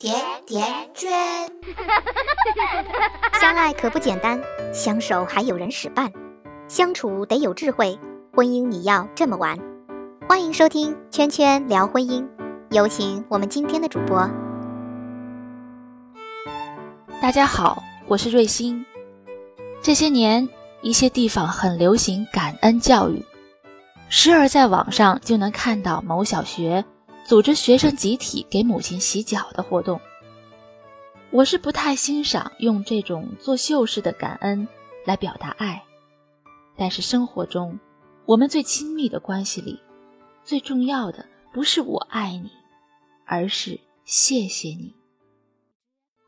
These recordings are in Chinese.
甜甜圈，相爱可不简单，相守还有人使绊，相处得有智慧，婚姻你要这么玩。欢迎收听《圈圈聊婚姻》，有请我们今天的主播。大家好，我是瑞欣。这些年，一些地方很流行感恩教育，时而在网上就能看到某小学。组织学生集体给母亲洗脚的活动，我是不太欣赏用这种作秀式的感恩来表达爱。但是生活中，我们最亲密的关系里，最重要的不是我爱你，而是谢谢你。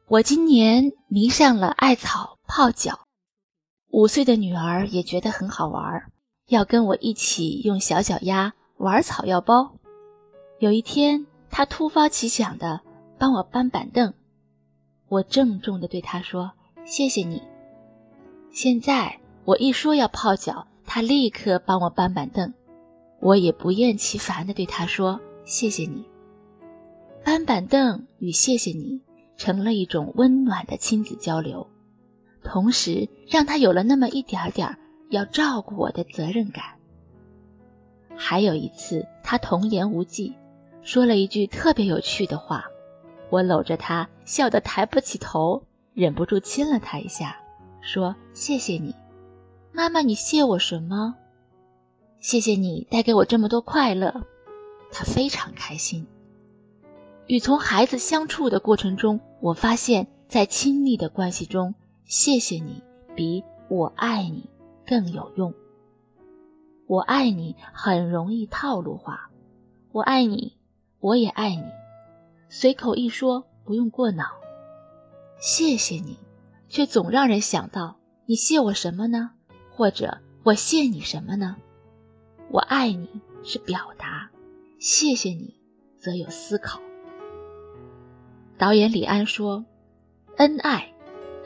我今年迷上了艾草泡脚，五岁的女儿也觉得很好玩，要跟我一起用小脚丫玩草药包。有一天，他突发奇想的帮我搬板凳，我郑重的对他说：“谢谢你。”现在我一说要泡脚，他立刻帮我搬板凳，我也不厌其烦的对他说：“谢谢你。”搬板凳与谢谢你成了一种温暖的亲子交流，同时让他有了那么一点点要照顾我的责任感。还有一次，他童言无忌。说了一句特别有趣的话，我搂着他笑得抬不起头，忍不住亲了他一下，说：“谢谢你，妈妈，你谢我什么？谢谢你带给我这么多快乐。”他非常开心。与从孩子相处的过程中，我发现，在亲密的关系中，谢谢你比我爱你更有用。我爱你很容易套路化，我爱你。我也爱你，随口一说，不用过脑。谢谢你，却总让人想到你谢我什么呢？或者我谢你什么呢？我爱你是表达，谢谢你则有思考。导演李安说：“恩爱，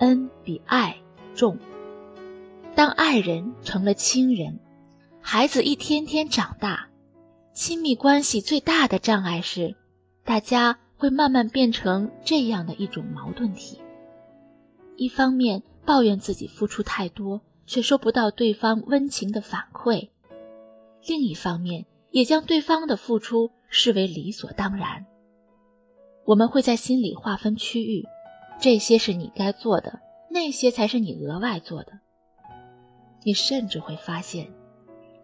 恩比爱重。当爱人成了亲人，孩子一天天长大。”亲密关系最大的障碍是，大家会慢慢变成这样的一种矛盾体：一方面抱怨自己付出太多，却收不到对方温情的反馈；另一方面也将对方的付出视为理所当然。我们会在心里划分区域，这些是你该做的，那些才是你额外做的。你甚至会发现，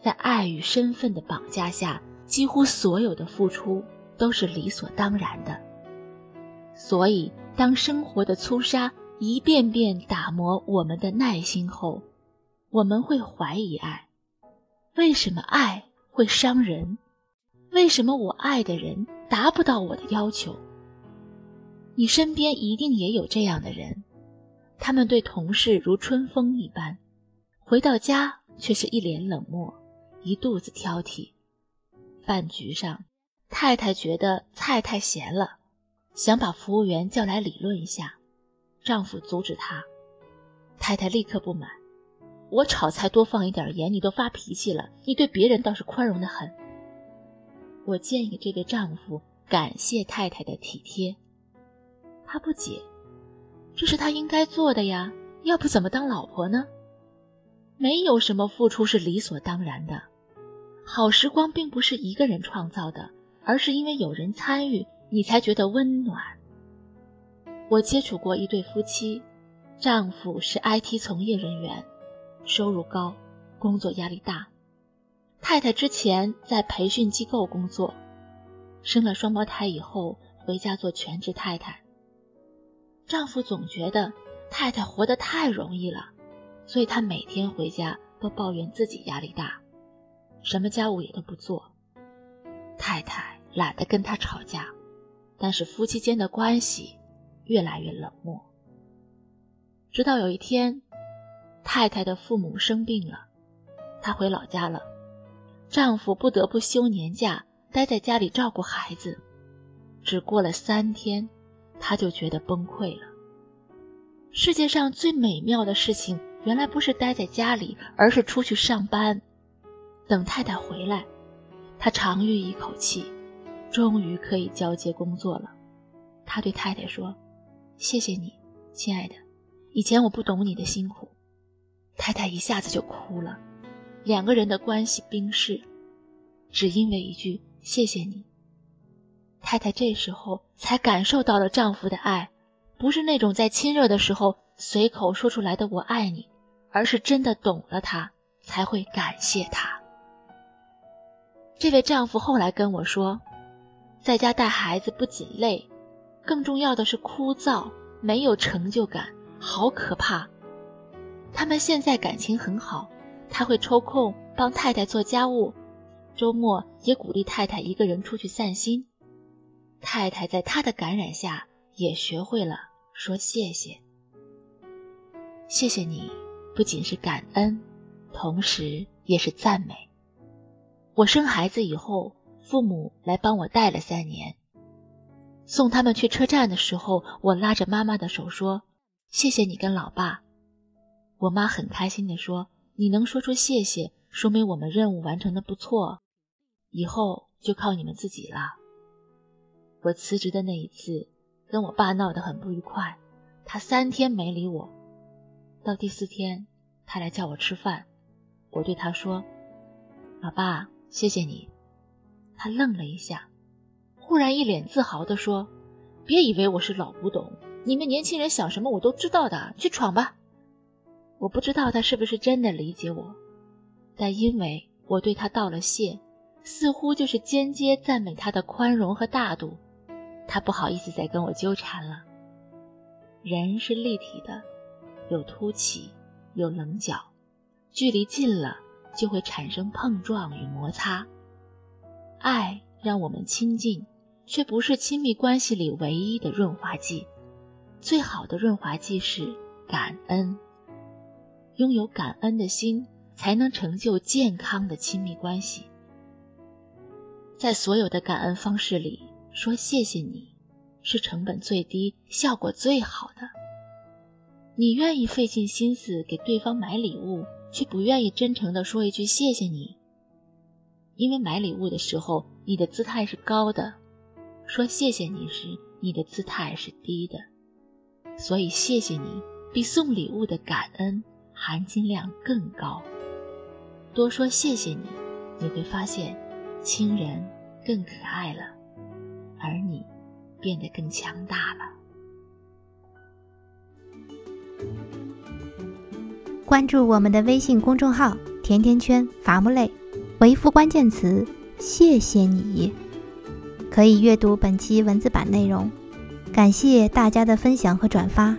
在爱与身份的绑架下。几乎所有的付出都是理所当然的，所以当生活的粗沙一遍遍打磨我们的耐心后，我们会怀疑爱：为什么爱会伤人？为什么我爱的人达不到我的要求？你身边一定也有这样的人，他们对同事如春风一般，回到家却是一脸冷漠，一肚子挑剔。饭局上，太太觉得菜太咸了，想把服务员叫来理论一下，丈夫阻止她。太太立刻不满：“我炒菜多放一点盐，你都发脾气了，你对别人倒是宽容的很。”我建议这位丈夫感谢太太的体贴。他不解：“这是他应该做的呀，要不怎么当老婆呢？没有什么付出是理所当然的。”好时光并不是一个人创造的，而是因为有人参与，你才觉得温暖。我接触过一对夫妻，丈夫是 IT 从业人员，收入高，工作压力大；太太之前在培训机构工作，生了双胞胎以后回家做全职太太。丈夫总觉得太太活得太容易了，所以他每天回家都抱怨自己压力大。什么家务也都不做，太太懒得跟他吵架，但是夫妻间的关系越来越冷漠。直到有一天，太太的父母生病了，她回老家了，丈夫不得不休年假待在家里照顾孩子。只过了三天，他就觉得崩溃了。世界上最美妙的事情，原来不是待在家里，而是出去上班。等太太回来，他长吁一口气，终于可以交接工作了。他对太太说：“谢谢你，亲爱的，以前我不懂你的辛苦。”太太一下子就哭了，两个人的关系冰释，只因为一句“谢谢你”。太太这时候才感受到了丈夫的爱，不是那种在亲热的时候随口说出来的“我爱你”，而是真的懂了他，才会感谢他。这位丈夫后来跟我说，在家带孩子不仅累，更重要的是枯燥，没有成就感，好可怕。他们现在感情很好，他会抽空帮太太做家务，周末也鼓励太太一个人出去散心。太太在他的感染下也学会了说谢谢。谢谢你，不仅是感恩，同时也是赞美。我生孩子以后，父母来帮我带了三年。送他们去车站的时候，我拉着妈妈的手说：“谢谢你跟老爸。”我妈很开心地说：“你能说出谢谢，说明我们任务完成的不错，以后就靠你们自己了。”我辞职的那一次，跟我爸闹得很不愉快，他三天没理我。到第四天，他来叫我吃饭，我对他说：“老爸，谢谢你。”他愣了一下，忽然一脸自豪地说：“别以为我是老古董，你们年轻人想什么我都知道的，去闯吧。”我不知道他是不是真的理解我，但因为我对他道了谢，似乎就是间接赞美他的宽容和大度，他不好意思再跟我纠缠了。人是立体的，有凸起，有棱角，距离近了就会产生碰撞与摩擦。爱让我们亲近，却不是亲密关系里唯一的润滑剂，最好的润滑剂是感恩。拥有感恩的心，才能成就健康的亲密关系。在所有的感恩方式里，说谢谢你，是成本最低、效果最好的。你愿意费尽心思给对方买礼物，却不愿意真诚地说一句谢谢你，因为买礼物的时候你的姿态是高的，说谢谢你时你的姿态是低的，所以谢谢你比送礼物的感恩。含金量更高。多说谢谢你，你会发现亲人更可爱了，而你变得更强大了。关注我们的微信公众号“甜甜圈伐木累”，回复关键词“谢谢你”，可以阅读本期文字版内容。感谢大家的分享和转发，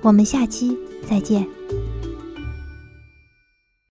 我们下期再见。